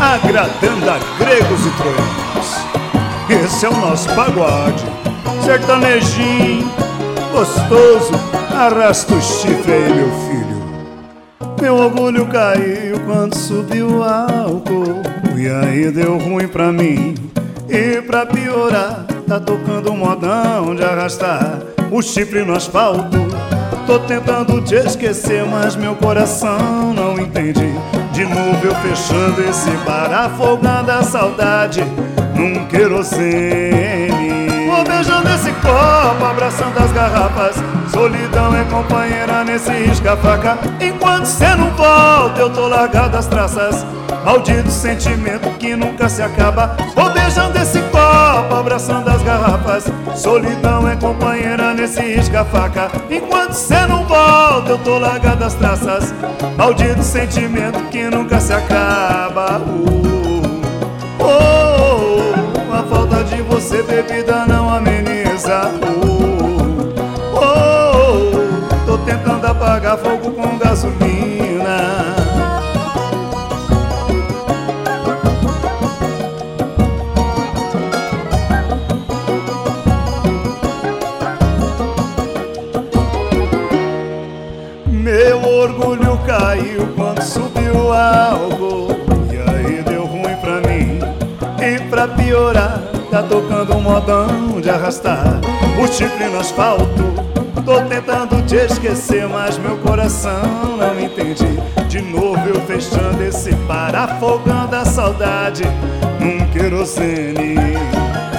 agradando a gregos e troianos. Esse é o nosso pagode, sertanejinho, gostoso, arrasta o chifre aí, meu filho. Meu orgulho caiu quando subiu o álcool, e aí deu ruim pra mim. E pra piorar, tá tocando um modão de arrastar o chifre no asfalto. Tô tentando te esquecer, mas meu coração não entende. De novo eu fechando esse bar, afogando a saudade num querosene. Vou beijando esse copo, abraçando as garrafas. Solidão é companheira nesse risca-faca. Enquanto cê não volta, eu tô largado as traças. Maldito sentimento que nunca se acaba. Vou beijando esse copo, abraçando as garrafas. Solidão é companheira nesse risca-faca. Enquanto cê não volta, eu tô largado as traças. Maldito sentimento que nunca se acaba. Uh, oh, oh, a falta de você, bebida, não orgulho caiu quando subiu algo E aí deu ruim pra mim E pra piorar, tá tocando um modão de arrastar O chifre no asfalto. Tô tentando te esquecer, mas meu coração não entende. De novo eu fechando esse bar Afogando a saudade num querosene.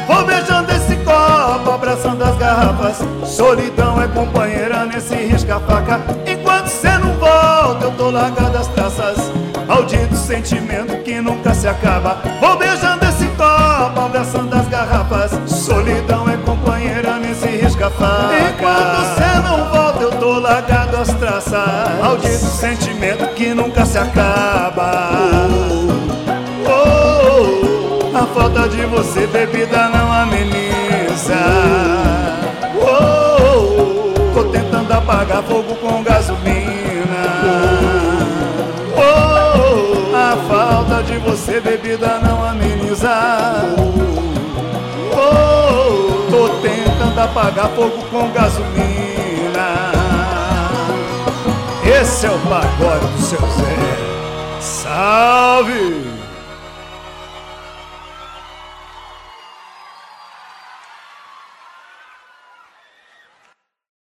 Vou beijando esse copo, abraçando as garrafas. Solidão é companheira nesse risca-faca tô largado as traças Maldito sentimento que nunca se acaba. Vou beijando esse copo, abraçando as garrafas. Solidão é companheira nesse risca-faca. Enquanto cê não volta, eu tô largado as traças. Maldito sentimento que nunca se acaba. Oh, oh, A falta de você, bebida, não ameniza. Oh, oh, Tô tentando apagar fogo com gasolina você, bebida, não ameniza. Oh, Tô tentando apagar fogo com gasolina. Esse é o pagode do seu Zé. Salve!